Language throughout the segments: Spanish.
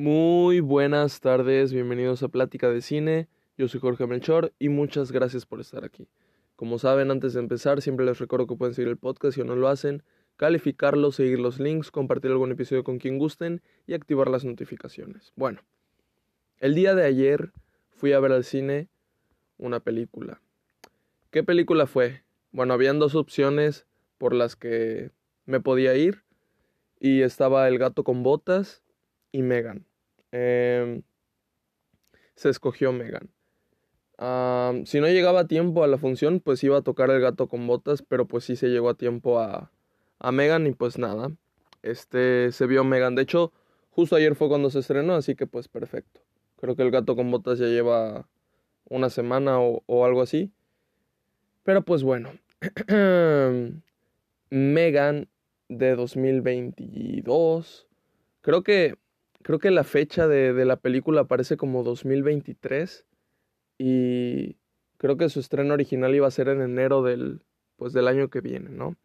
Muy buenas tardes, bienvenidos a Plática de Cine. Yo soy Jorge Melchor y muchas gracias por estar aquí. Como saben, antes de empezar, siempre les recuerdo que pueden seguir el podcast si no lo hacen, calificarlo, seguir los links, compartir algún episodio con quien gusten y activar las notificaciones. Bueno, el día de ayer fui a ver al cine una película. ¿Qué película fue? Bueno, habían dos opciones por las que me podía ir y estaba El gato con botas y Megan. Em, se escogió Megan. si no llegaba a tiempo a la función, pues iba a tocar El gato con botas, pero pues sí se llegó a tiempo a, a Megan y pues nada. Este se vio Megan. De hecho, justo ayer fue cuando se estrenó, así que pues perfecto. Creo que El gato con botas ya lleva una semana o, o algo así. Pero pues bueno. Megan de 2022. Creo que, creo que la fecha de, de, la película aparece como 2023 y creo que su estreno original iba a ser en enero del, pues, del año que viene, ¿no?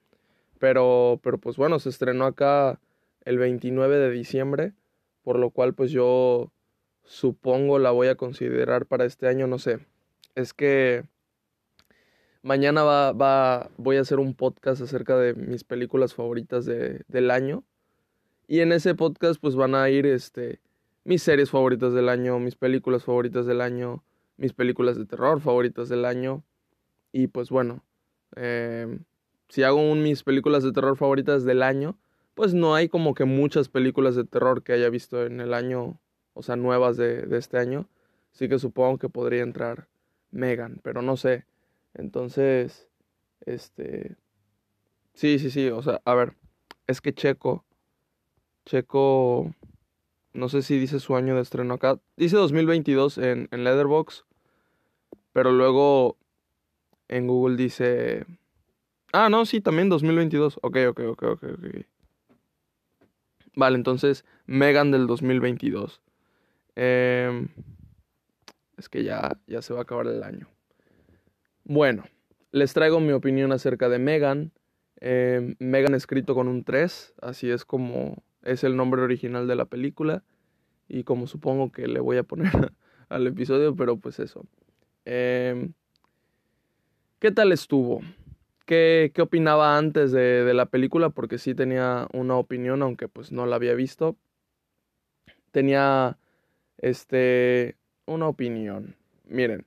Pero, pero pues bueno, se estrenó acá el 29 de diciembre, por lo cual pues yo supongo la voy a considerar para este año, no sé. Es que Mañana va, va, voy a hacer un podcast acerca de mis películas favoritas de, del año. Y en ese podcast pues van a ir este, mis series favoritas del año, mis películas favoritas del año, mis películas de terror favoritas del año. Y pues bueno, eh, si hago un mis películas de terror favoritas del año, pues no hay como que muchas películas de terror que haya visto en el año, o sea, nuevas de, de este año. Así que supongo que podría entrar Megan, pero no sé. Entonces, este... Sí, sí, sí, o sea, a ver, es que Checo, Checo, no sé si dice su año de estreno acá, dice 2022 en, en Leatherbox, pero luego en Google dice... Ah, no, sí, también 2022. Ok, ok, ok, ok, ok. Vale, entonces, Megan del 2022. Eh, es que ya, ya se va a acabar el año. Bueno, les traigo mi opinión acerca de Megan. Eh, Megan escrito con un 3, así es como es el nombre original de la película y como supongo que le voy a poner al episodio, pero pues eso. Eh, ¿Qué tal estuvo? ¿Qué, qué opinaba antes de, de, la película? Porque sí tenía una opinión, aunque pues no la había visto. Tenía este una opinión. Miren,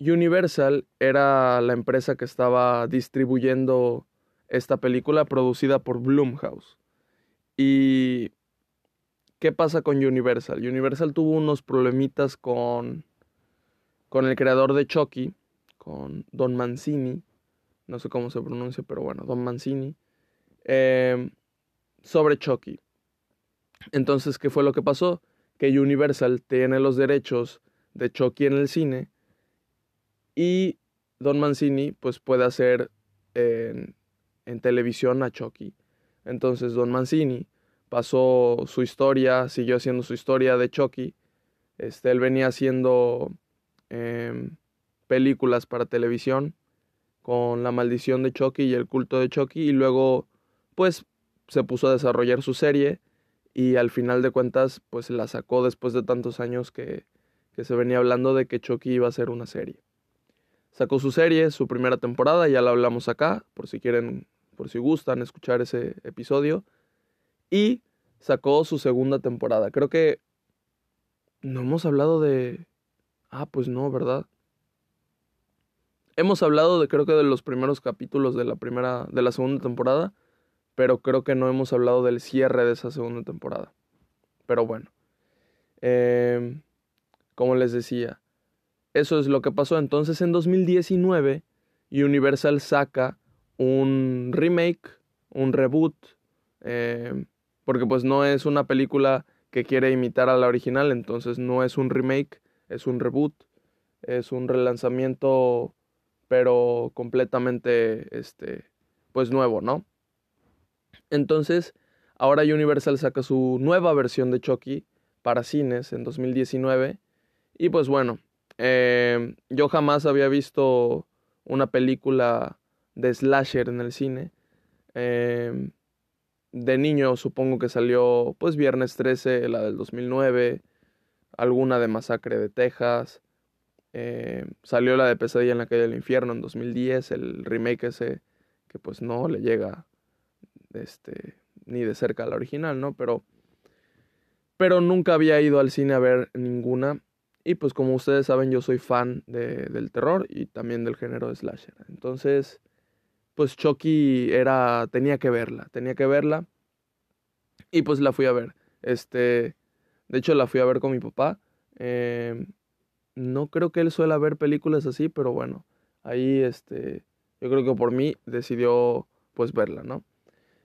Universal era la empresa que estaba distribuyendo esta película producida por Blumhouse. ¿Y qué pasa con Universal? Universal tuvo unos problemitas con, con el creador de Chucky, con Don Mancini, no sé cómo se pronuncia, pero bueno, Don Mancini, eh, sobre Chucky. Entonces, ¿qué fue lo que pasó? Que Universal tiene los derechos de Chucky en el cine y Don Mancini pues puede hacer en, en televisión a Chucky. Entonces Don Mancini pasó su historia, siguió haciendo su historia de Chucky. Este, él venía haciendo eh, películas para televisión con La maldición de Chucky y El culto de Chucky y luego pues se puso a desarrollar su serie y al final de cuentas pues la sacó después de tantos años que, que se venía hablando de que Chucky iba a ser una serie. Sacó su serie, su primera temporada, ya la hablamos acá, por si quieren, por si gustan escuchar ese episodio. Y sacó su segunda temporada. Creo que no hemos hablado de... Ah, pues no, ¿verdad? Hemos hablado de creo que de los primeros capítulos de la primera de la segunda temporada, pero creo que no hemos hablado del cierre de esa segunda temporada. Pero bueno. Eh, como les decía, eso es lo que pasó. Entonces en 2019 Universal saca un remake, un reboot, eh, porque pues no es una película que quiere imitar a la original, entonces no es un remake, es un reboot, es un relanzamiento, pero completamente, este, pues nuevo, ¿no? Entonces, ahora Universal saca su nueva versión de Chucky para cines en 2019 y pues bueno, eh, yo jamás había visto una película de slasher en el cine. Eh, de niño supongo que salió pues Viernes 13, la del 2009, alguna de Masacre de Texas, eh, salió la de Pesadilla en la calle del infierno en 2010, el remake ese que pues no le llega este, ni de cerca a la original, ¿no? Pero, pero nunca había ido al cine a ver ninguna. Y pues como ustedes saben, yo soy fan de, del terror y también del género de slasher. Entonces, pues Chucky era, tenía que verla, tenía que verla. Y pues la fui a ver. Este, de hecho la fui a ver con mi papá. Eh, no creo que él suele ver películas así, pero bueno, ahí este, yo creo que por mí decidió pues verla, ¿no?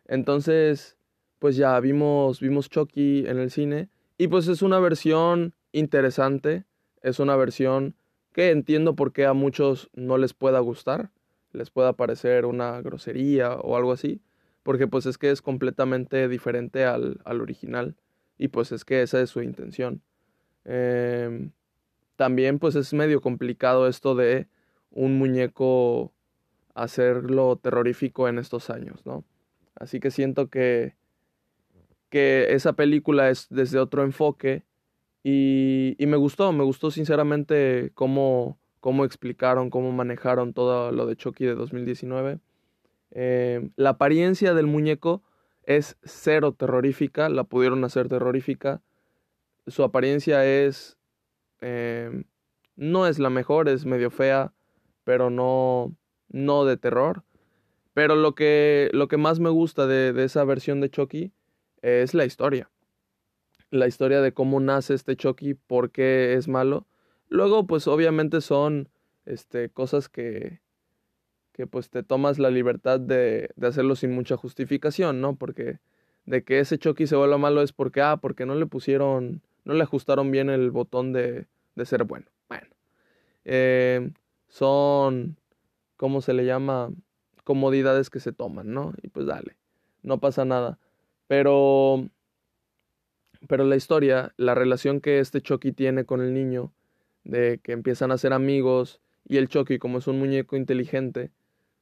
Entonces, pues ya vimos, vimos Chucky en el cine y pues es una versión interesante, es una versión que entiendo por qué a muchos no les pueda gustar, les pueda parecer una grosería o algo así, porque pues es que es completamente diferente al, al original y pues es que esa es su intención. Eh, también pues es medio complicado esto de un muñeco hacerlo terrorífico en estos años, ¿no? Así que siento que, que esa película es desde otro enfoque y, y me gustó, me gustó sinceramente cómo, cómo, explicaron, cómo manejaron todo lo de Chucky de 2019. Eh, la apariencia del muñeco es cero terrorífica, la pudieron hacer terrorífica. Su apariencia es Em, no es la mejor, es medio fea, pero no, no de terror. Pero lo que, lo que más me gusta de, de esa versión de Chucky es la historia. La historia de cómo nace este Chucky, por qué es malo. Luego, pues obviamente son este, cosas que, que pues te tomas la libertad de, de, hacerlo sin mucha justificación, ¿no? Porque de que ese Chucky se vuelva malo es porque, ah, porque no le pusieron, no le ajustaron bien el botón de, de ser bueno. Bueno, eh, son, ¿cómo se le llama? Comodidades que se toman, ¿no? Y pues dale, no pasa nada. Pero, pero la historia, la relación que este Chucky tiene con el niño, de que empiezan a ser amigos, y el Chucky, como es un muñeco inteligente,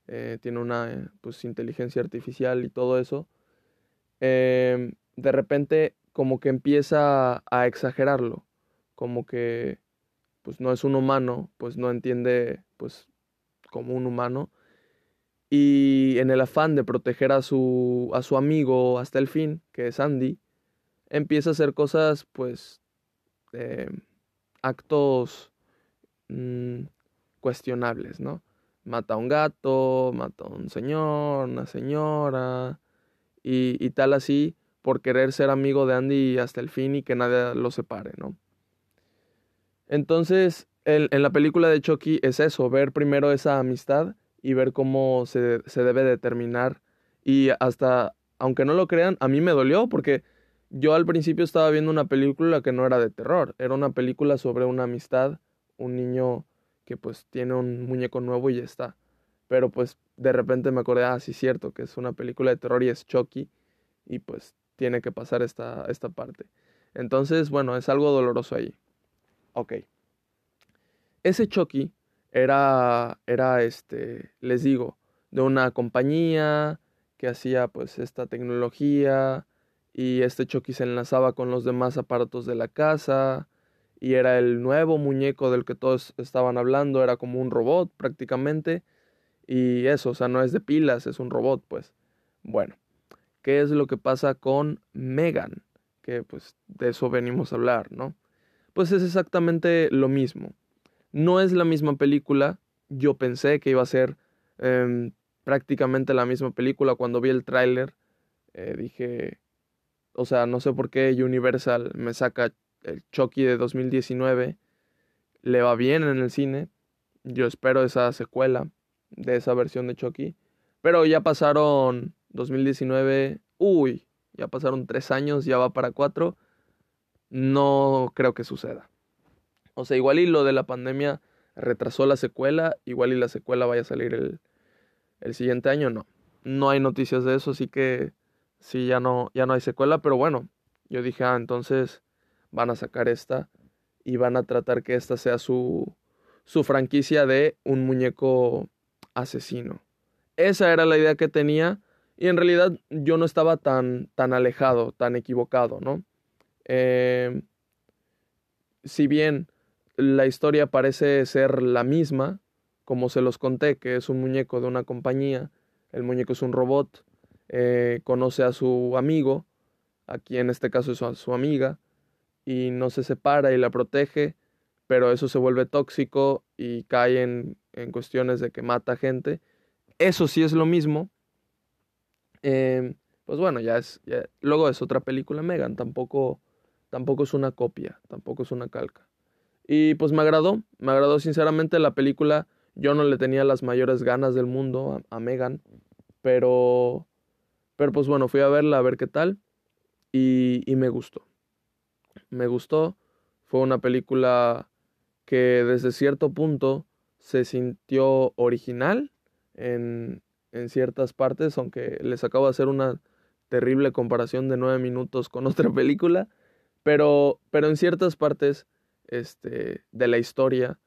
eh, tiene una pues, inteligencia artificial y todo eso, eh, de repente como que empieza a exagerarlo, como que pues no es un humano, pues no entiende pues como un humano. Y en el afán de proteger a su, a su amigo hasta el fin, que es Andy, empieza a hacer cosas pues eh, actos mmm, cuestionables, ¿no? Mata a un gato, mata a un señor, una señora, y, y tal así, por querer ser amigo de Andy hasta el fin y que nadie lo separe, ¿no? Entonces, en, en, la película de Chucky es eso, ver primero esa amistad y ver cómo se, se debe determinar. Y hasta, aunque no lo crean, a mí me dolió porque yo al principio estaba viendo una película que no era de terror, era una película sobre una amistad, un niño que pues tiene un muñeco nuevo y ya está. Pero pues de repente me acordé, ah, sí, cierto, que es una película de terror y es Chucky y pues tiene que pasar esta, esta parte. Entonces, bueno, es algo doloroso ahí. Ok. Ese Chucky era, era este, les digo, de una compañía que hacía pues esta tecnología y este Chucky se enlazaba con los demás aparatos de la casa y era el nuevo muñeco del que todos estaban hablando, era como un robot prácticamente y eso, o sea, no es de pilas, es un robot pues. Bueno, ¿qué es lo que pasa con Megan? Que pues de eso venimos a hablar, ¿no? pues es exactamente lo mismo. No es la misma película, yo pensé que iba a ser eh, prácticamente la misma película cuando vi el tráiler. Eh, dije, o sea, no sé por qué Universal me saca el Chucky de 2019, le va bien en el cine, yo espero esa secuela de esa versión de Chucky, pero ya pasaron 2019, uy, ya pasaron tres años, ya va para cuatro, no creo que suceda. O sea, igual y lo de la pandemia retrasó la secuela, igual y la secuela vaya a salir el, el siguiente año, no. No hay noticias de eso, así que sí, ya no, ya no hay secuela, pero bueno, yo dije, ah, entonces van a sacar esta y van a tratar que esta sea su, su franquicia de un muñeco asesino. Esa era la idea que tenía y en realidad yo no estaba tan, tan alejado, tan equivocado, ¿no? Eh, si bien la historia parece ser la misma, como se los conté, que es un muñeco de una compañía, el muñeco es un robot, eh, conoce a su amigo, aquí en este caso es su amiga, y no se separa y la protege, pero eso se vuelve tóxico y cae en, en cuestiones de que mata gente. Eso sí es lo mismo. Em, pues bueno, ya es. luego es otra película Megan, tampoco, tampoco es una copia, tampoco es una calca. Y pues me agradó, me agradó sinceramente la película. Yo no le tenía las mayores ganas del mundo a Megan, pero, pero pues bueno, fui a verla a ver qué tal y, me gustó. Me gustó, fue una película que desde cierto punto se sintió original en, en ciertas partes, aunque les acabo de hacer una terrible comparación de nueve minutos con otra película, pero, pero en ciertas partes este, de la historia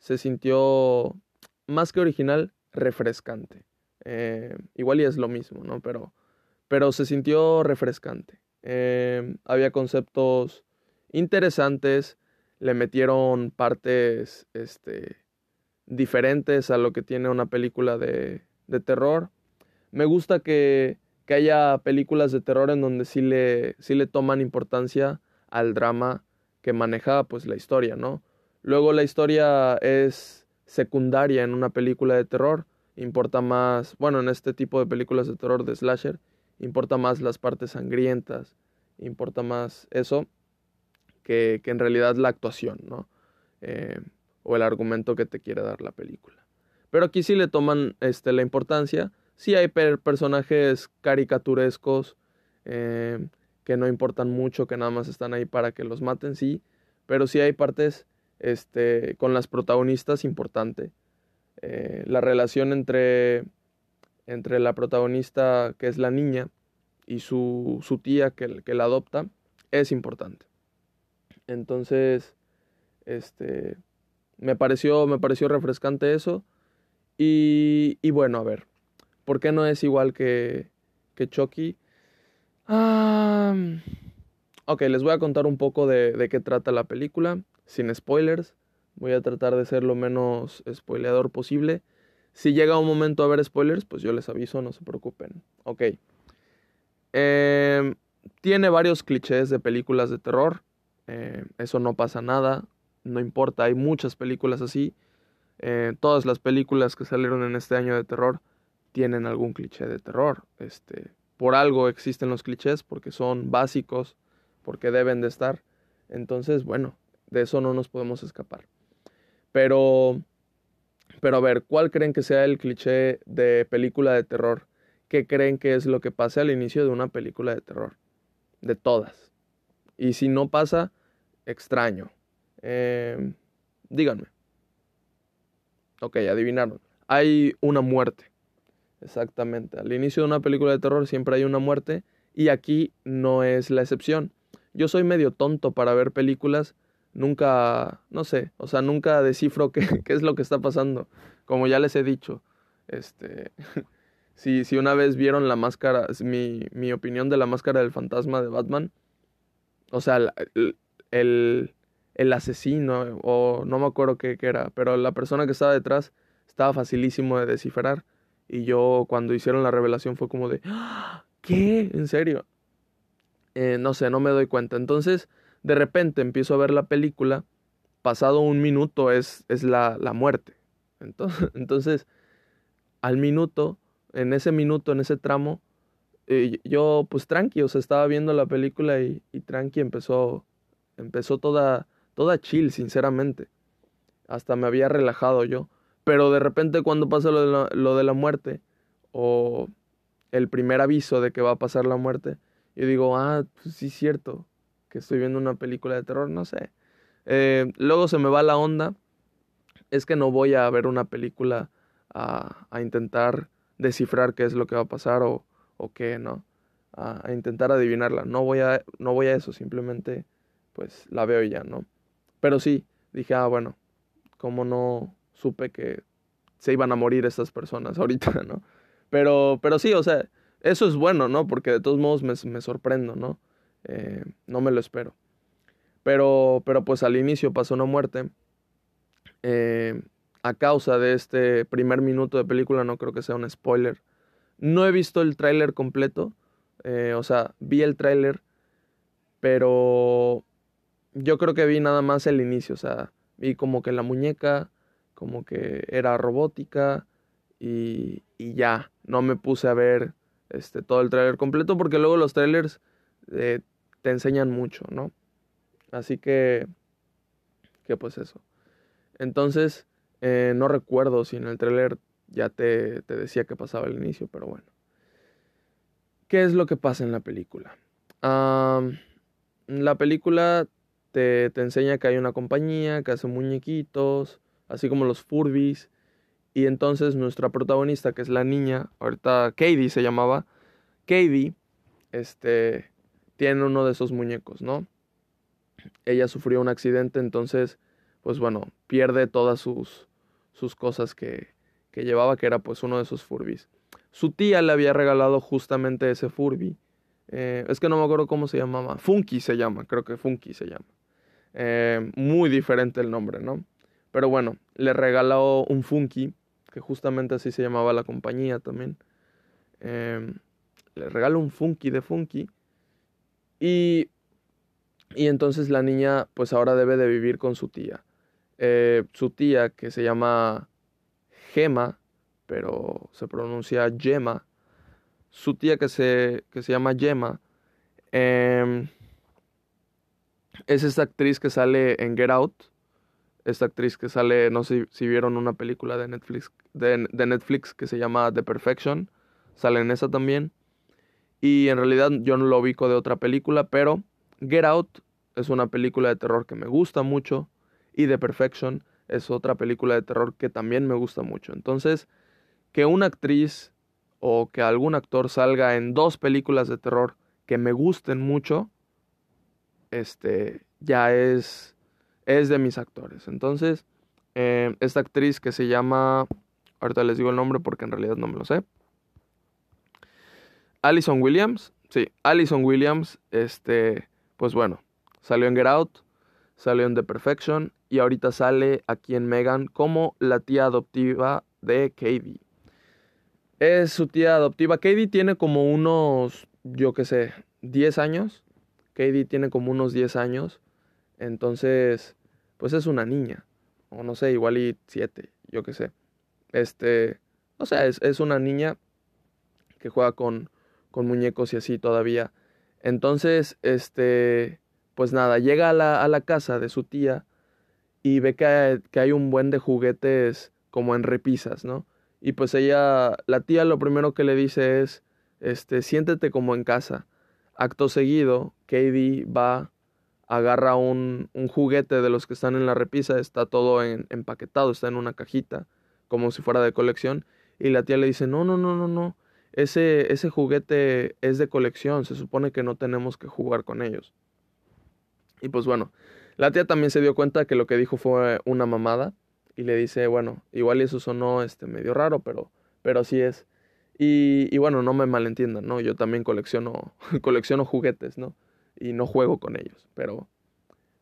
se sintió más que original, refrescante. Eh, igual y es lo mismo, ¿no? Pero, pero se sintió refrescante. Eh, había conceptos interesantes, le metieron partes este, diferentes a lo que tiene una película de, de terror. Me gusta que, que, haya películas de terror en donde sí le, sí le toman importancia al drama que maneja pues la historia, ¿no? Luego la historia es secundaria en una película de terror, importa más, bueno, en este tipo de películas de terror de slasher, importa más las partes sangrientas, importa más eso que, que en realidad la actuación, ¿no? Eh, o el argumento que te quiere dar la película. Pero aquí sí le toman este, la importancia. Sí hay personajes caricaturescos eh, que no importan mucho, que nada más están ahí para que los maten, sí. Pero sí hay partes este, con las protagonistas importante. Eh, la relación entre, entre la protagonista, que es la niña, y su, su tía, que, que la adopta, es importante. Entonces, este, me pareció, me pareció refrescante eso. Y, y bueno, a ver, ¿por qué no es igual que, que Chucky? Ah, ok, les voy a contar un poco de, de, qué trata la película, sin spoilers. Voy a tratar de ser lo menos spoileador posible. Si llega un momento a ver spoilers, pues yo les aviso, no se preocupen. Ok. Eh, tiene varios clichés de películas de terror. Eh, eso no pasa nada, no importa, hay muchas películas así. Eh, todas las películas que salieron en este año de terror tienen algún cliché de terror. Este, por algo existen los clichés, porque son básicos, porque deben de estar. Entonces, bueno, de eso no nos podemos escapar. Pero, pero a ver, ¿cuál creen que sea el cliché de película de terror? ¿Qué creen que es lo que pasa al inicio de una película de terror? De todas. Y si no pasa, extraño. Eh, díganme. Ok, adivinaron. Hay una muerte. Exactamente. Al inicio de una película de terror siempre hay una muerte y aquí no es la excepción. Yo soy medio tonto para ver películas. Nunca, no sé, o sea, nunca descifro qué, qué es lo que está pasando. Como ya les he dicho, este, si, si una vez vieron la máscara, mi, mi opinión de la máscara del fantasma de Batman, o sea, el, el, el asesino, o no me acuerdo qué, qué, era, pero la persona que estaba detrás estaba facilísimo de descifrar. Y yo cuando hicieron la revelación fue como de, ¡Ah! ¿qué? ¿En serio? Eh, no sé, no me doy cuenta. Entonces, de repente empiezo a ver la película, pasado un minuto es, es la, la muerte. Entonces, entonces, al minuto, en ese minuto, en ese tramo, eh, yo pues tranqui, o sea, estaba viendo la película y, y tranqui empezó, empezó toda toda chill, sinceramente. Hasta me había relajado yo. Pero de repente cuando pasa lo de la, lo de la muerte, o el primer aviso de que va a pasar la muerte, yo digo, ah, pues sí cierto, que estoy viendo una película de terror, no sé. Eh, luego se me va la onda, es que no voy a ver una película a, intentar descifrar qué es lo que va a pasar o, o qué, ¿no? A, intentar adivinarla. No voy a, no voy a eso, simplemente pues la veo ya, ¿no? Pero sí, dije, ah, bueno, como no supe que se iban a morir estas personas ahorita, ¿no? Pero, pero sí, o sea, eso es bueno, ¿no? Porque de todos modos me, me sorprendo, ¿no? Eh, no me lo espero. Pero, pero pues al inicio pasó una muerte. Eh, a causa de este primer minuto de película, no creo que sea un spoiler. No he visto el tráiler completo. Eh, o sea, vi el tráiler. Pero yo creo que vi nada más el inicio. O sea, vi como que la muñeca, como que era robótica. Y, y ya, no me puse a ver este, todo el tráiler completo porque luego los trailers te enseñan mucho, ¿no? Así que, que pues eso. Entonces, eh, no recuerdo si en el tráiler ya te, te, decía que pasaba el inicio, pero bueno. ¿Qué es lo que pasa en la película? la película te, te, enseña que hay una compañía que hace muñequitos, así como los Furbies. Y entonces nuestra protagonista, que es la niña, ahorita Katie se llamaba, Katie, este, tiene uno de esos muñecos, ¿no? Ella sufrió un accidente, entonces, pues bueno, pierde todas sus, sus cosas que, que llevaba, que era pues uno de esos Furbies. Su tía le había regalado justamente ese Furby. Eh, es que no me acuerdo cómo se llamaba. Funky se llama, creo que Funky se llama. Eh, muy diferente el nombre, ¿no? Pero bueno, le regaló un Funky, que justamente así se llamaba la compañía también. Eh, le regaló un Funky de Funky. Y, y entonces la niña pues ahora debe de vivir con su tía. Eh, su tía que se llama Gema, pero se pronuncia Gemma. Su tía que se, que se llama Gemma. Eh, es esta actriz que sale en Get Out. Esta actriz que sale, no sé si vieron una película de Netflix, de, de Netflix que se llama The Perfection. Sale en esa también. Y en realidad yo no lo ubico de otra película, pero Get Out es una película de terror que me gusta mucho. Y The Perfection es otra película de terror que también me gusta mucho. Entonces, que una actriz o que algún actor salga en dos películas de terror que me gusten mucho, este, ya es, es de mis actores. Entonces, eh, esta actriz que se llama, ahorita les digo el nombre porque en realidad no me lo sé. Allison Williams, sí, Allison Williams, este, pues bueno, salió en Get Out, salió en The Perfection y ahorita sale aquí en Megan como la tía adoptiva de Katie. Es su tía adoptiva. Katie tiene como unos, yo qué sé, 10 años. Katie tiene como unos 10 años. Entonces, pues es una niña. O no sé, igual y 7, yo qué sé. Este, o sea, es, es una niña que juega con, con muñecos y así todavía. Entonces, este, pues nada, llega a la, a la casa de su tía y ve que hay, que hay, un buen de juguetes como en repisas, ¿no? Y pues ella, la tía lo primero que le dice es, este, siéntete como en casa. Acto seguido, Katie va, agarra un, un juguete de los que están en la repisa, está todo en, empaquetado, está en una cajita, como si fuera de colección, y la tía le dice, no, no, no, no, no, ese, ese juguete es de colección, se supone que no tenemos que jugar con ellos. Y pues bueno, la tía también se dio cuenta que lo que dijo fue una mamada y le dice, bueno, igual eso sonó este, medio raro, pero, pero así es. Y, y bueno, no me malentiendan, ¿no? Yo también colecciono, colecciono juguetes, ¿no? Y no juego con ellos, pero,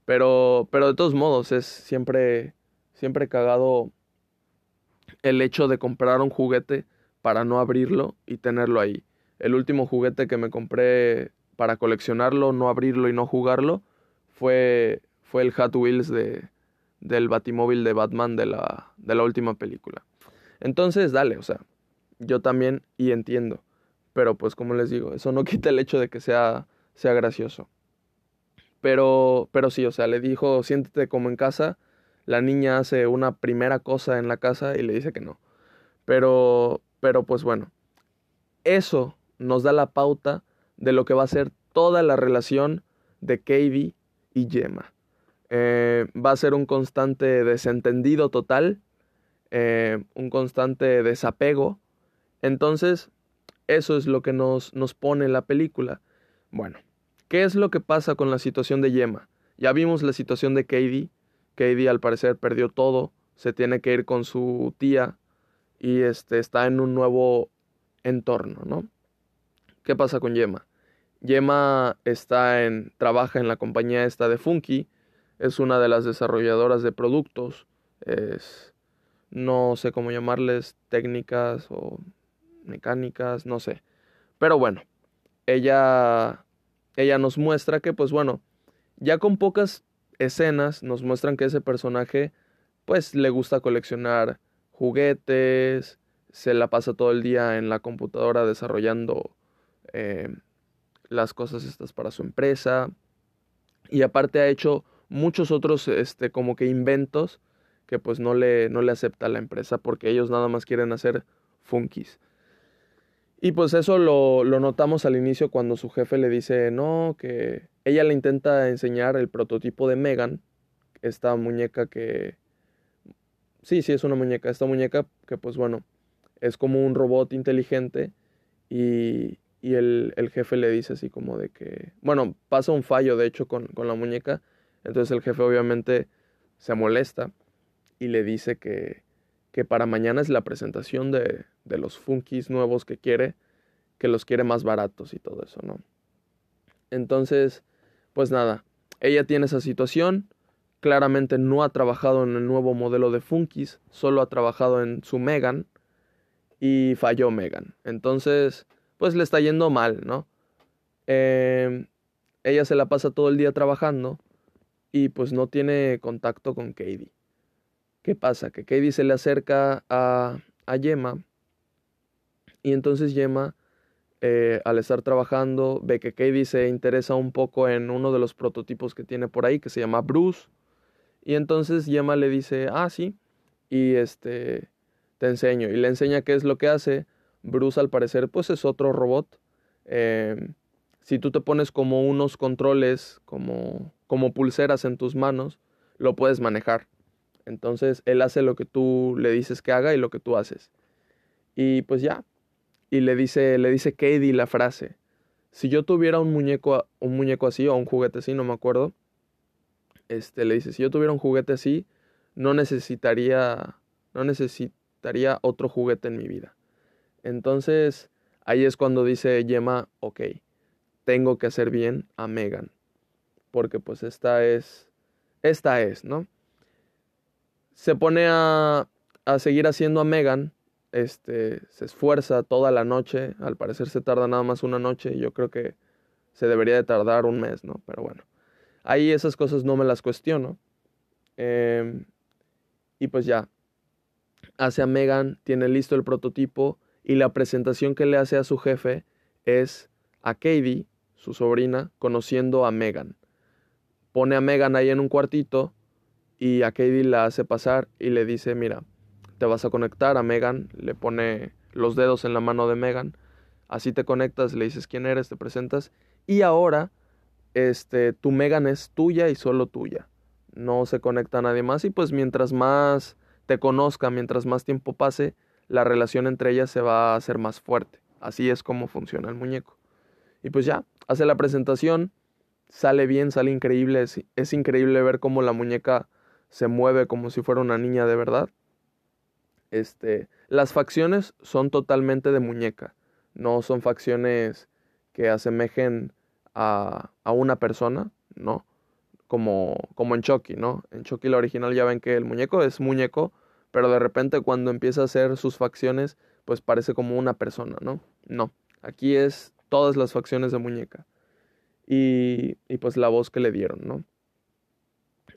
pero, pero de todos modos es siempre, siempre cagado el hecho de comprar un juguete para no abrirlo y tenerlo ahí. El último juguete que me compré para coleccionarlo, no abrirlo y no jugarlo fue, fue el Hot Wheels de, del Batimóvil de Batman de la, de la última película. Entonces, dale, o sea, yo también y entiendo. Pero pues como les digo, eso no quita el hecho de que sea, sea gracioso. Pero, pero sí, o sea, le dijo, siéntete como en casa. La niña hace una primera cosa en la casa y le dice que no. Pero, pero pues bueno, eso nos da la pauta de lo que va a ser toda la relación de Katie y Gemma. Eh, va a ser un constante desentendido total, eh, un constante desapego. Entonces, eso es lo que nos, nos pone la película. Bueno, ¿qué es lo que pasa con la situación de Gemma? Ya vimos la situación de Katie. Katie al parecer perdió todo, se tiene que ir con su tía y este, está en un nuevo entorno, ¿no? ¿qué pasa con Yema? Yema está en, trabaja en la compañía esta de Funky, es una de las desarrolladoras de productos, es, no sé cómo llamarles, técnicas o mecánicas, no sé. Pero bueno, ella, ella nos muestra que, pues bueno, ya con pocas escenas nos muestran que ese personaje, pues le gusta coleccionar juguetes, se la pasa todo el día en la computadora desarrollando eh, las cosas estas para su empresa. Y aparte ha hecho muchos otros, este, como que inventos que pues no le, no le acepta la empresa porque ellos nada más quieren hacer funkis. Y pues eso lo, lo, notamos al inicio cuando su jefe le dice, no, que ella le intenta enseñar el prototipo de Megan, esta muñeca que... Sí, sí, es una muñeca, esta muñeca que pues bueno, es como un robot inteligente y, y el, el, jefe le dice así como de que, bueno, pasa un fallo de hecho con, con la muñeca, entonces el jefe obviamente se molesta y le dice que, que para mañana es la presentación de, de los funkis nuevos que quiere, que los quiere más baratos y todo eso, ¿no? Entonces, pues nada, ella tiene esa situación, claramente no ha trabajado en el nuevo modelo de funkis, solo ha trabajado en su Megan y falló Megan. Entonces, pues le está yendo mal, ¿no? Eh, ella se la pasa todo el día trabajando y pues no tiene contacto con Katie. ¿Qué pasa? Que Katie se le acerca a, a Yema y entonces Yema, eh, al estar trabajando, ve que Katie se interesa un poco en uno de los prototipos que tiene por ahí, que se llama Bruce. Y entonces Yema le dice, ah, sí, y este, te enseño. Y le enseña qué es lo que hace. Bruce al parecer pues es otro robot. Em, si tú te pones como unos controles, como, como pulseras en tus manos, lo puedes manejar. Entonces él hace lo que tú le dices que haga y lo que tú haces. Y pues ya, y le dice, le dice Katie la frase. Si yo tuviera un muñeco, un muñeco así o un juguete así, no me acuerdo, este, le dice, si yo tuviera un juguete así, no necesitaría, no necesitaría otro juguete en mi vida. Entonces, ahí es cuando dice Gemma, ok, tengo que hacer bien a Megan, porque pues esta es, esta es, ¿no? Se pone a, a seguir haciendo a Megan este, se esfuerza toda la noche, al parecer se tarda nada más una noche, yo creo que se debería de tardar un mes, ¿no? Pero bueno, ahí esas cosas no me las cuestiono. Em, y pues ya, hace a Megan, tiene listo el prototipo y la presentación que le hace a su jefe es a Katie, su sobrina, conociendo a Megan. Pone a Megan ahí en un cuartito y a Katie la hace pasar y le dice, mira, te vas a conectar a Megan, le pone los dedos en la mano de Megan, así te conectas, le dices quién eres, te presentas y ahora este tu Megan es tuya y solo tuya. No se conecta a nadie más y pues mientras más te conozca, mientras más tiempo pase, la relación entre ellas se va a hacer más fuerte. Así es como funciona el muñeco. Y pues ya, hace la presentación, sale bien, sale increíble, es, es increíble ver cómo la muñeca se mueve como si fuera una niña de verdad. Este, las facciones son totalmente de muñeca, no son facciones que asemejen a, a una persona, ¿no? Como, como en Chucky, ¿no? En Chucky la original ya ven que el muñeco es muñeco, pero de repente cuando empieza a hacer sus facciones, pues parece como una persona, ¿no? No, aquí es todas las facciones de muñeca. Y, y pues la voz que le dieron, ¿no?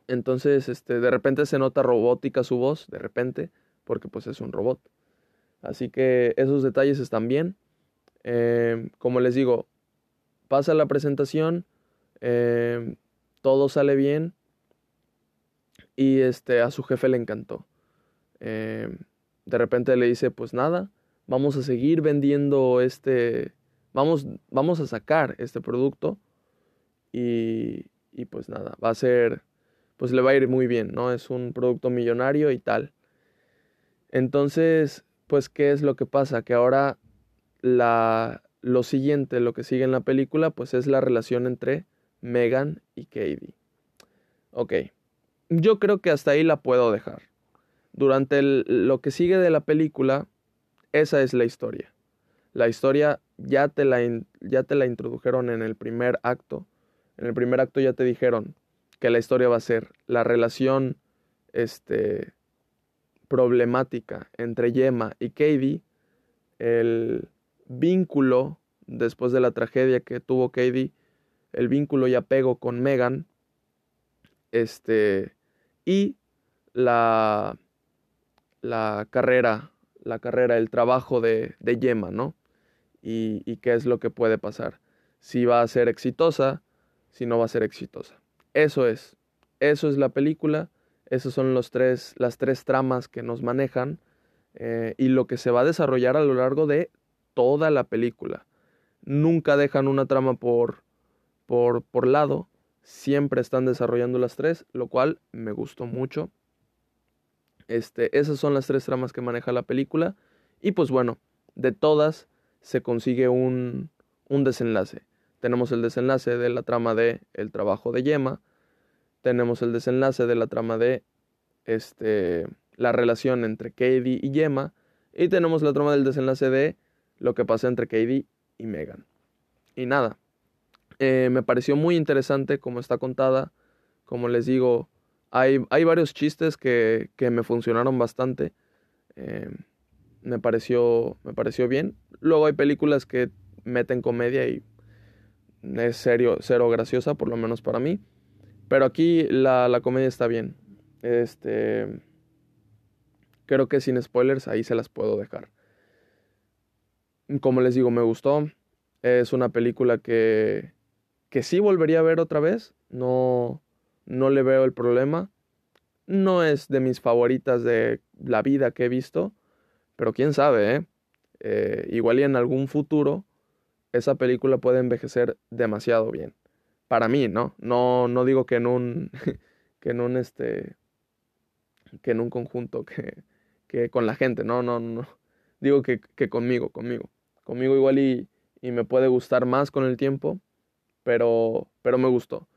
Entonces, este, de repente se nota robótica su voz, de repente, porque pues es un robot. Así que esos detalles están bien. Em, como les digo, pasa la presentación, em, todo sale bien y este, a su jefe le encantó. Em, de repente le dice, pues nada, vamos a seguir vendiendo este, vamos, vamos a sacar este producto y, y pues nada, va a ser, pues le va a ir muy bien, ¿no? Es un producto millonario y tal. Entonces, pues, ¿qué es lo que pasa? Que ahora la, lo siguiente, lo que sigue en la película, pues es la relación entre Megan y Katie. Ok, yo creo que hasta ahí la puedo dejar. Durante lo que sigue de la película, esa es la historia. La historia ya te la, ya te la introdujeron en el primer acto. En el primer acto ya te dijeron que la historia va a ser la relación este, problemática entre Yema y Katie, el vínculo después de la tragedia que tuvo Katie, el vínculo y apego con Megan, este, y la, la carrera, la carrera, el trabajo de, de Yema, ¿no? Y, y qué es lo que puede pasar. Si va a ser exitosa, si no va a ser exitosa. Eso es, eso es la película, esas son los tres, las tres tramas que nos manejan eh, y lo que se va a desarrollar a lo largo de toda la película. Nunca dejan una trama por, por, por lado, siempre están desarrollando las tres, lo cual me gustó mucho. Este, esas son las tres tramas que maneja la película. Y pues bueno, de todas se consigue un, un desenlace. Tenemos el desenlace de la trama de el trabajo de Yema. Tenemos el desenlace de la trama de este, la relación entre Katie y Yema. Y tenemos la trama del desenlace de lo que pasa entre Katie y Megan. Y nada, eh, me pareció muy interesante como está contada. Como les digo, hay, hay varios chistes que, que, me funcionaron bastante. Eh, me, pareció, me pareció bien. Luego hay películas que meten comedia y es serio, cero graciosa, por lo menos para mí. Pero aquí la, la comedia está bien. Este. Creo que sin spoilers ahí se las puedo dejar. Como les digo, me gustó. Es una película que, que sí volvería a ver otra vez. No, no le veo el problema. No es de mis favoritas de la vida que he visto. Pero quién sabe, ¿eh? eh igual y en algún futuro esa película puede envejecer demasiado bien. Para mí, ¿no? No, no digo que en un, que en un, este, que en un conjunto, que, que con la gente, no, no, no. Digo que, que conmigo, conmigo. Conmigo igual y, y, me puede gustar más con el tiempo, pero, pero me gustó.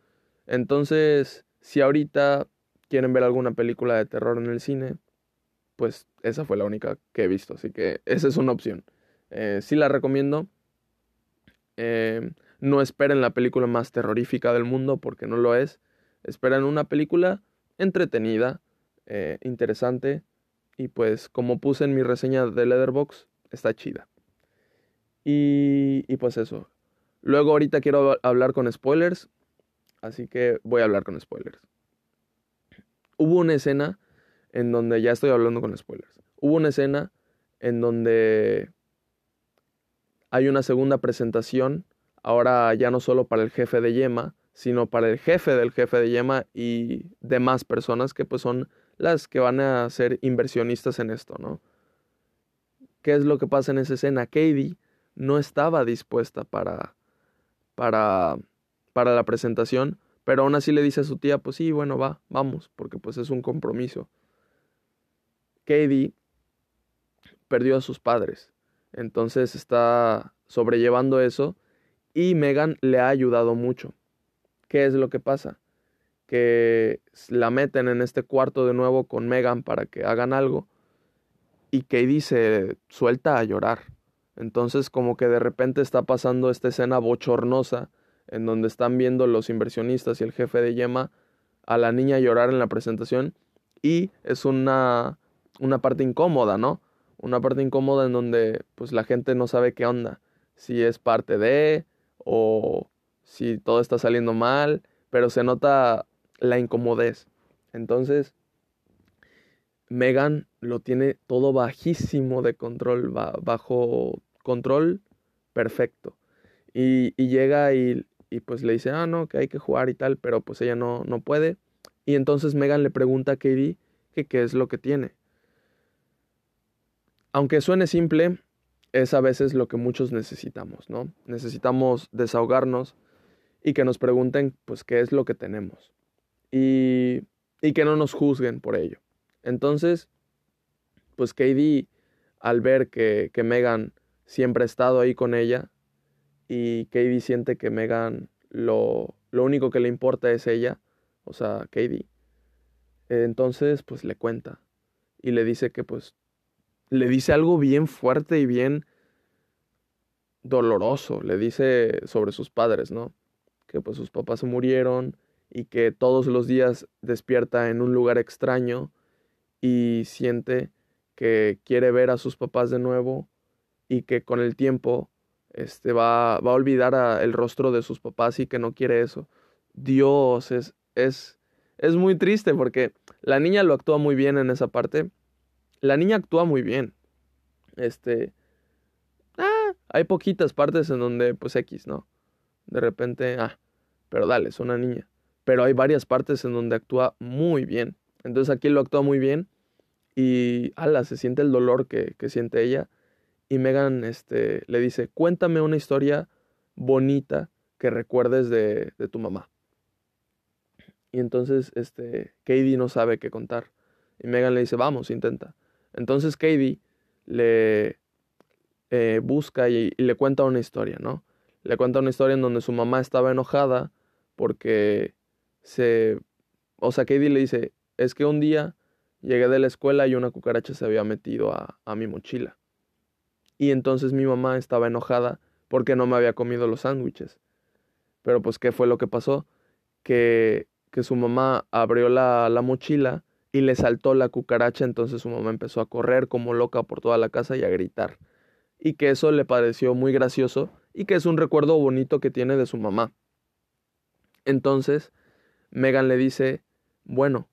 Entonces, si ahorita quieren ver alguna película de terror en el cine, pues esa fue la única que he visto, así que esa es una opción. Eh, sí la recomiendo. Eh, no esperen la película más terrorífica del mundo porque no lo es. Esperen una película entretenida, eh, interesante y pues como puse en mi reseña de Leatherbox, está chida. Y, y pues eso. Luego ahorita quiero hablar con spoilers, así que voy a hablar con spoilers. Hubo una escena en donde ya estoy hablando con spoilers. Hubo una escena en donde hay una segunda presentación, ahora ya no solo para el jefe de Yema, sino para el jefe del jefe de Yema y demás personas que pues son las que van a ser inversionistas en esto, ¿no? ¿Qué es lo que pasa en esa escena? Katie no estaba dispuesta para, para, para la presentación, pero aún así le dice a su tía, pues sí, bueno, va, vamos, porque pues es un compromiso. Katie perdió a sus padres, entonces está sobrellevando eso y Megan le ha ayudado mucho. ¿Qué es lo que pasa? Que la meten en este cuarto de nuevo con Megan para que hagan algo y Katie se suelta a llorar. Entonces como que de repente está pasando esta escena bochornosa en donde están viendo los inversionistas y el jefe de Yema a la niña llorar en la presentación y es una, una parte incómoda, ¿no? Una parte incómoda en donde pues la gente no sabe qué onda, si es parte de o si todo está saliendo mal, pero se nota la incomodez. Entonces, Megan lo tiene todo bajísimo de control, bajo control perfecto. Y, llega y, y, pues le dice, ah, no, que hay que jugar y tal, pero pues ella no, no puede. Y entonces Megan le pregunta a Katie que qué es lo que tiene. Aunque suene simple, es a veces lo que muchos necesitamos, ¿no? Necesitamos desahogarnos y que nos pregunten, pues, qué es lo que tenemos y, y que no nos juzguen por ello. Entonces, pues Katie, al ver que, que Megan siempre ha estado ahí con ella y Katie siente que Megan lo, lo único que le importa es ella, o sea, Katie, entonces pues le cuenta y le dice que pues le dice algo bien fuerte y bien doloroso, le dice sobre sus padres, ¿no? Que pues sus papás se murieron y que todos los días despierta en un lugar extraño y siente que quiere ver a sus papás de nuevo y que con el tiempo este, va, va a olvidar el rostro de sus papás y que no quiere eso. Dios, es, es, es muy triste porque la niña lo actúa muy bien en esa parte. La niña actúa muy bien. Este, ah, hay poquitas partes en donde, pues X, ¿no? De repente, ah, pero dale, es una niña. Pero hay varias partes en donde actúa muy bien. Entonces aquí lo actúa muy bien y, ala, se siente el dolor que, que siente ella y Megan este, le dice, cuéntame una historia bonita que recuerdes de, de tu mamá. Y entonces este, Katie no sabe qué contar. Y Megan le dice, vamos, intenta. Entonces Katie le eh, busca y, y, le cuenta una historia, ¿no? Le cuenta una historia en donde su mamá estaba enojada porque se... O sea, Katie le dice, es que un día llegué de la escuela y una cucaracha se había metido a, a mi mochila y entonces mi mamá estaba enojada porque no me había comido los sándwiches. Pero pues, ¿qué fue lo que pasó? Que, que su mamá abrió la, la mochila y le saltó la cucaracha, entonces su mamá empezó a correr como loca por toda la casa y a gritar. Y que eso le pareció muy gracioso y que es un recuerdo bonito que tiene de su mamá. Entonces, Megan le dice, bueno,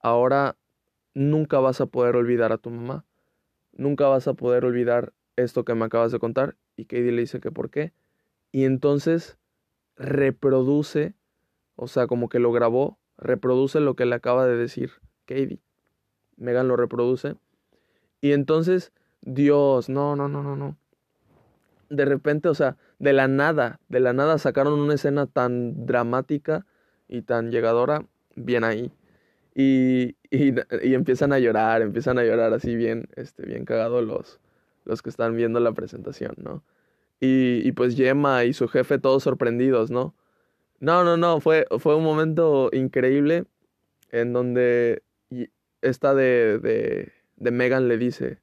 ahora nunca vas a poder olvidar a tu mamá, nunca vas a poder olvidar esto que me acabas de contar. Y Katie le dice que por qué. Y entonces reproduce, o sea, como que lo grabó, reproduce lo que le acaba de decir Katie. Megan lo reproduce. Y entonces, Dios, no, no, no, no, no. De repente, o sea, de la nada, de la nada sacaron una escena tan dramática y tan llegadora, bien ahí. Y, y, y, empiezan a llorar, empiezan a llorar así bien, este, bien cagados los, los que están viendo la presentación, ¿no? Y, y pues Gemma y su jefe todos sorprendidos, ¿no? No, no, no, fue, fue un momento increíble en donde esta de, de, de Megan le dice,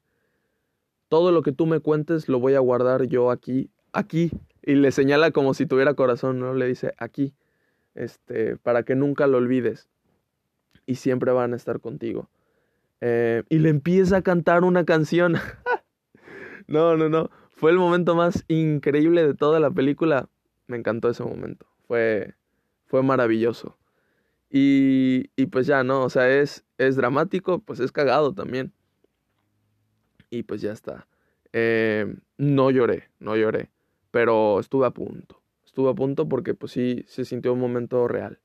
todo lo que tú me cuentes lo voy a guardar yo aquí, aquí, y le señala como si tuviera corazón, ¿no? Le dice, aquí, este, para que nunca lo olvides y siempre van a estar contigo. Eh, y le empieza a cantar una canción. No, no, no. Fue el momento más increíble de toda la película. Me encantó ese momento. Fue, fue maravilloso. Y, y pues ya, ¿no? O sea, es, es dramático, pues es cagado también. Y pues ya está. Eh, no lloré, no lloré. Pero estuve a punto. Estuve a punto porque pues sí, se sintió un momento real.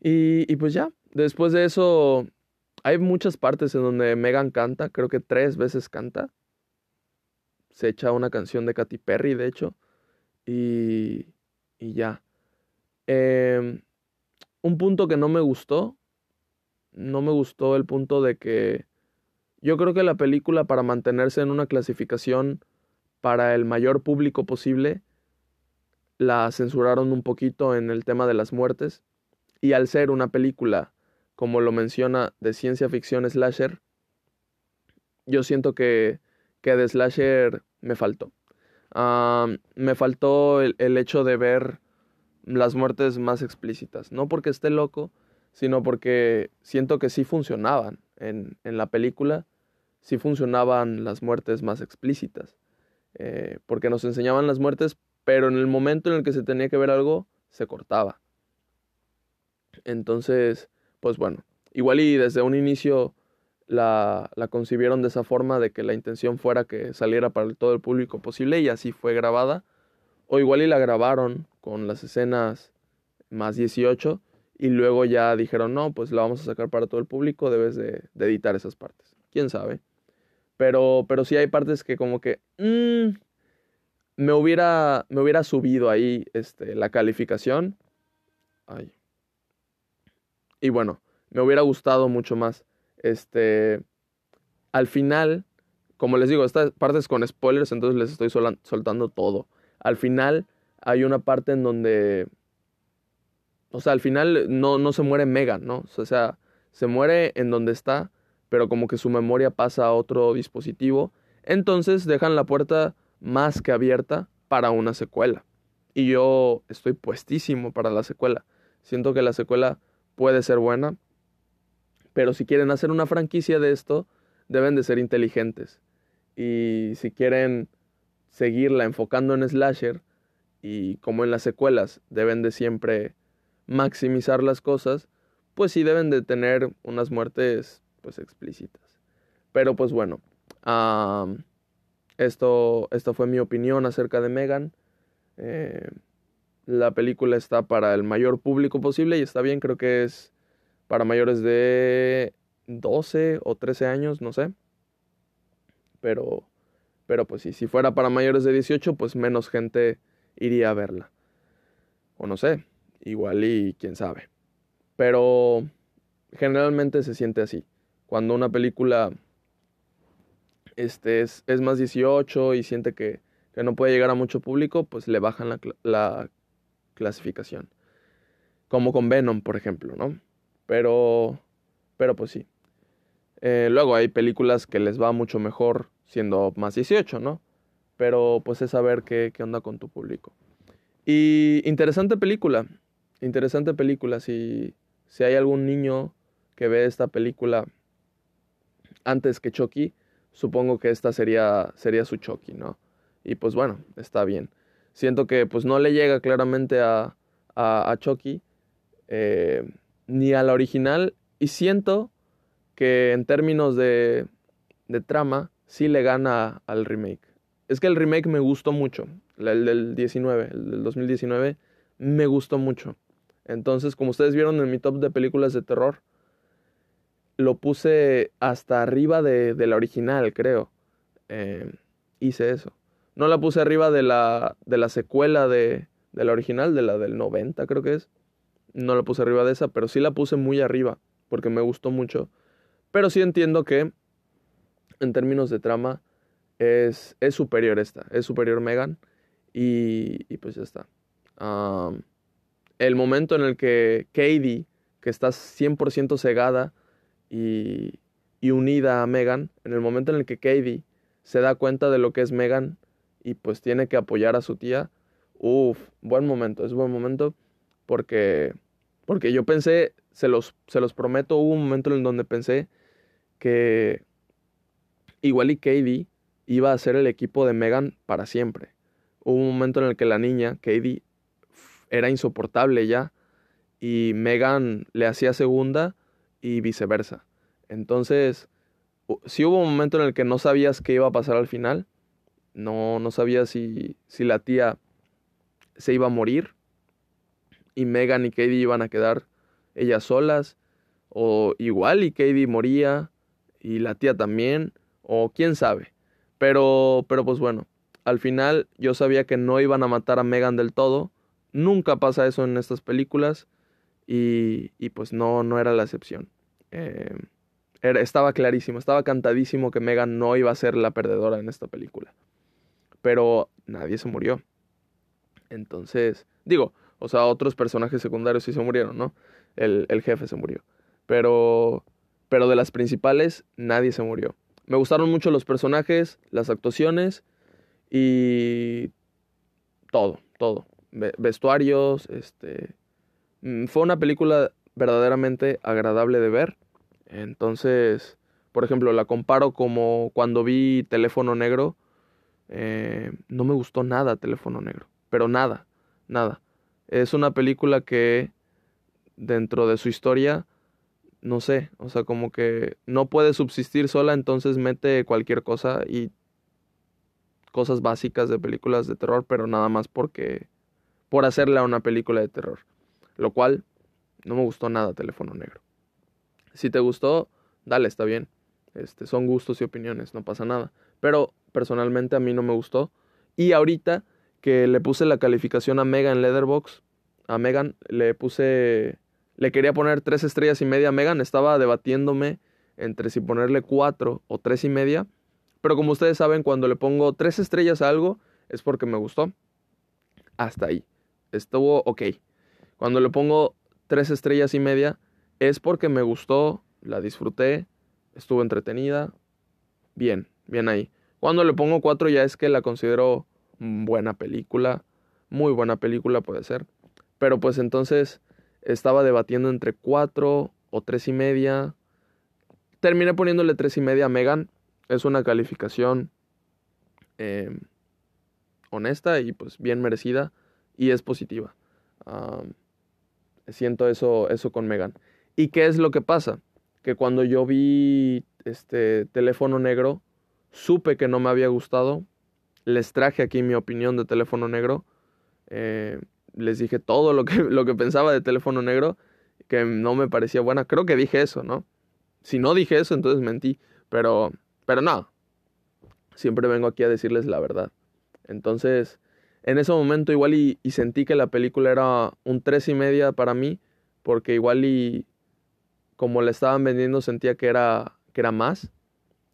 Y, y pues ya, después de eso, hay muchas partes en donde Megan canta, creo que tres veces canta se echa una canción de Katy Perry, de hecho, y, y ya. Eh, un punto que no me gustó, no me gustó el punto de que yo creo que la película para mantenerse en una clasificación para el mayor público posible, la censuraron un poquito en el tema de las muertes, y al ser una película, como lo menciona, de ciencia ficción slasher, yo siento que que de Slasher me faltó. me faltó el, el, hecho de ver las muertes más explícitas. No porque esté loco, sino porque siento que sí funcionaban. En, en la película sí funcionaban las muertes más explícitas. Eh, porque nos enseñaban las muertes, pero en el momento en el que se tenía que ver algo, se cortaba. Entonces, pues bueno, igual y desde un inicio la, la, concibieron de esa forma, de que la intención fuera que saliera para todo el público posible y así fue grabada. O igual y la grabaron con las escenas más 18 y luego ya dijeron, no, pues la vamos a sacar para todo el público, debes de, de editar esas partes. ¿Quién sabe? Pero, pero sí hay partes que como que... Mmm, me, hubiera, me hubiera subido ahí este, la calificación. Ay. Y bueno, me hubiera gustado mucho más. Este, al final, como les digo, esta parte es con spoilers, entonces les estoy soltando todo. Al final hay una parte en donde, o sea, al final no, no se muere Megan, ¿no? O sea, se muere en donde está, pero como que su memoria pasa a otro dispositivo. Entonces dejan la puerta más que abierta para una secuela. Y yo estoy puestísimo para la secuela. Siento que la secuela puede ser buena, pero si quieren hacer una franquicia de esto, deben de ser inteligentes. Y si quieren seguirla enfocando en slasher, y como en las secuelas deben de siempre maximizar las cosas, pues sí deben de tener unas muertes pues explícitas. Pero pues bueno, esto, esto fue mi opinión acerca de Megan. Eh, la película está para el mayor público posible y está bien, creo que es para mayores de 12 o 13 años, no sé. Pero, pero pues sí, si fuera para mayores de 18, pues menos gente iría a verla. O no sé, igual y quién sabe. Pero generalmente se siente así. Cuando una película este, es, es más 18 y siente que, que, no puede llegar a mucho público, pues le bajan la, la clasificación. Como con Venom, por ejemplo, ¿no? Pero, pero pues sí. Eh, luego hay películas que les va mucho mejor siendo más 18, ¿no? Pero pues es saber qué, qué onda con tu público. Y interesante película, interesante película. Si, si hay algún niño que ve esta película antes que Chucky, supongo que esta sería, sería su Chucky, ¿no? Y pues bueno, está bien. Siento que pues no le llega claramente a, a, Chucky eh, ni a la original y siento que en términos de, de trama sí le gana al remake. Es que el remake me gustó mucho, el del 19, el del 2019, me gustó mucho. Entonces, como ustedes vieron en mi top de películas de terror, lo puse hasta arriba de, de la original, creo. Eh, hice eso. No la puse arriba de la, de la secuela de, de la original, de la del 90 creo que es. No la puse arriba de esa, pero sí la puse muy arriba, porque me gustó mucho. Pero sí entiendo que, en términos de trama, es, es superior esta, es superior Megan. Y, y pues ya está. el momento en el que Katie, que está 100% cegada y, y unida a Megan, en el momento en el que Katie se da cuenta de lo que es Megan y pues tiene que apoyar a su tía, uff, buen momento, es buen momento porque, porque yo pensé, se los, se los prometo, hubo un momento en donde pensé que igual y Katie iba a ser el equipo de Megan para siempre. Hubo un momento en el que la niña, Katie, era insoportable ya y Megan le hacía segunda y viceversa. Entonces, si hubo un momento en el que no sabías qué iba a pasar al final, no, no sabía si, si la tía se iba a morir y Megan y Katie iban a quedar ellas solas, o igual y Katie moría y la tía también, o quién sabe. Pero, pero pues bueno, al final yo sabía que no iban a matar a Megan del todo, nunca pasa eso en estas películas y, y pues no, no era la excepción. Eh, era, estaba clarísimo, estaba cantadísimo que Megan no iba a ser la perdedora en esta película pero nadie se murió. Entonces, digo, o sea, otros personajes secundarios sí se murieron, ¿no? El, el jefe se murió. Pero, pero de las principales, nadie se murió. Me gustaron mucho los personajes, las actuaciones y todo, todo. Vestuarios, este... Mm, fue una película verdaderamente agradable de ver. Entonces, por ejemplo, la comparo como cuando vi Teléfono Negro eh, no me gustó nada Teléfono Negro, pero nada, nada. Es una película que dentro de su historia, no sé, o sea, como que no puede subsistir sola, entonces mete cualquier cosa y cosas básicas de películas de terror, pero nada más porque por hacerla una película de terror, lo cual no me gustó nada Teléfono Negro. Si te gustó, dale, está bien. Este, son gustos y opiniones, no pasa nada. Pero personalmente a mí no me gustó. Y ahorita que le puse la calificación a Megan Leatherbox, a Megan le puse, le quería poner tres estrellas y media Megan, estaba debatiéndome entre si ponerle cuatro o tres y media. Pero como ustedes saben, cuando le pongo tres estrellas a algo, es porque me gustó. Hasta ahí. Estuvo ok. Cuando le pongo tres estrellas y media, es porque me gustó, la disfruté, estuvo entretenida. Bien, bien ahí. Cuando le pongo 4 ya es que la considero buena película, muy buena película puede ser. Pero pues entonces estaba debatiendo entre cuatro o tres y media. Terminé poniéndole tres y media a Megan. Es una calificación em, honesta y pues bien merecida y es positiva. Siento eso, eso con Megan. ¿Y qué es lo que pasa? Que cuando yo vi este teléfono negro, supe que no me había gustado. Les traje aquí mi opinión de teléfono negro. Eh, les dije todo lo que, lo que pensaba de teléfono negro, que no me parecía buena. Creo que dije eso, ¿no? Si no dije eso, entonces mentí. Pero, pero no. Siempre vengo aquí a decirles la verdad. Entonces, en ese momento igual y, sentí que la película era un tres y media para mí, porque igual y como la estaban vendiendo sentía que era, que era más.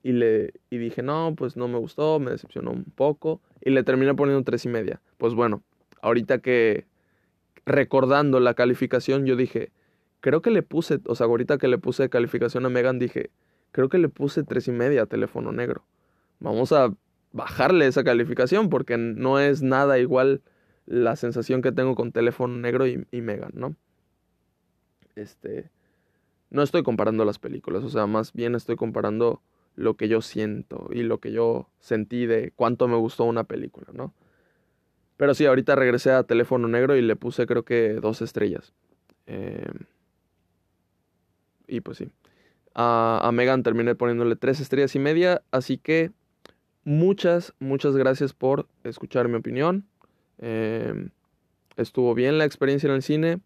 Y, le, y dije, no, pues no me gustó, me decepcionó un poco. Y le terminé poniendo tres y media. Pues bueno, ahorita que recordando la calificación, yo dije, creo que le puse, o sea, ahorita que le puse calificación a Megan, dije, creo que le puse tres y media a teléfono negro. Vamos a bajarle esa calificación porque no es nada igual la sensación que tengo con teléfono negro y, y Megan, ¿no? Este, no estoy comparando las películas, o sea, más bien estoy comparando lo que yo siento y lo que yo sentí de cuánto me gustó una película, ¿no? Pero sí, ahorita regresé a teléfono negro y le puse creo que dos estrellas. Eh, y pues sí. A, Megan terminé poniéndole tres estrellas y media. Así que muchas, muchas gracias por escuchar mi opinión. Eh, estuvo bien la experiencia en el cine.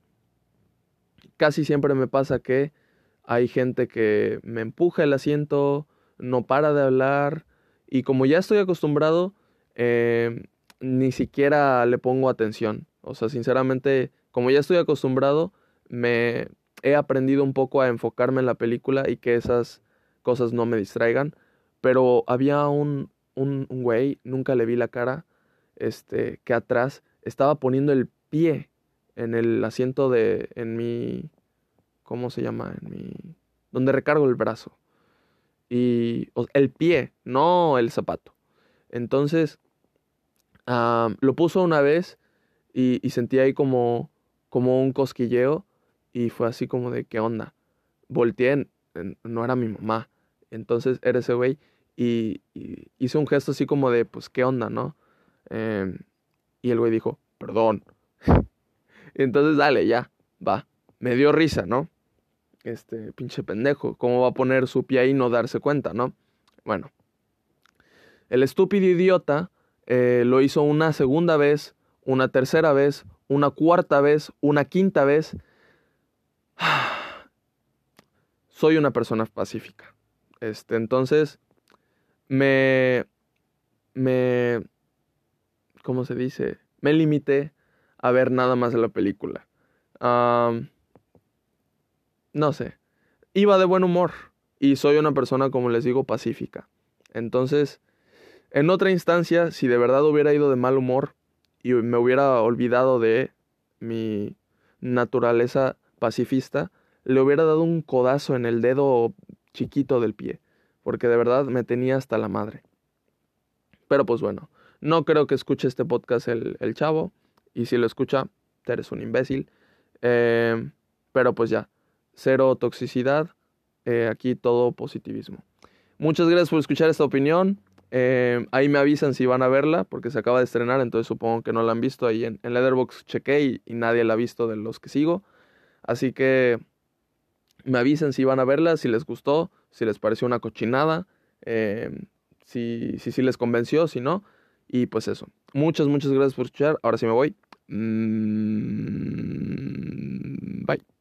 Casi siempre me pasa que hay gente que me empuja el asiento, no para de hablar. Y como ya estoy acostumbrado, eh, ni siquiera le pongo atención. O sea, sinceramente, como ya estoy acostumbrado, me he aprendido un poco a enfocarme en la película y que esas cosas no me distraigan. Pero había un, un, güey, nunca le vi la cara, este, que atrás estaba poniendo el pie en el asiento de, en mi, ¿cómo se llama? En mi, donde recargo el brazo. Y el pie, no el zapato. Entonces, lo puso una vez y, sentí ahí como, como un cosquilleo y fue así como de, ¿qué onda? Volteé, no era mi mamá. Entonces era ese güey y, hizo un gesto así como de, pues, ¿qué onda, no? Em, y el güey dijo, perdón. Entonces, dale, ya, va. Me dio risa, ¿no? Este, pinche pendejo. ¿Cómo va a poner su pie ahí y no darse cuenta, no? Bueno. El estúpido idiota eh, lo hizo una segunda vez, una tercera vez, una cuarta vez, una quinta vez. Soy una persona pacífica. Este, entonces, me, me, ¿cómo se dice? Me limité a ver nada más de la película. no sé. Iba de buen humor y soy una persona, como les digo, pacífica. Entonces, en otra instancia, si de verdad hubiera ido de mal humor y me hubiera olvidado de mi naturaleza pacifista, le hubiera dado un codazo en el dedo chiquito del pie, porque de verdad me tenía hasta la madre. Pero pues bueno, no creo que escuche este podcast el, chavo, y si lo escucha, eres un imbécil. Eh, pero pues ya, cero toxicidad, eh, aquí todo positivismo. Muchas gracias por escuchar esta opinión. Eh, ahí me avisan si van a verla, porque se acaba de estrenar, entonces supongo que no la han visto. Ahí en, en Letterboxd chequé y, nadie la ha visto de los que sigo. Así que me avisan si van a verla, si les gustó, si les pareció una cochinada, em, si, si, si les convenció, si no. Y pues eso. Muchas, muchas gracias por escuchar. Ahora sí me voy. Mm, bye.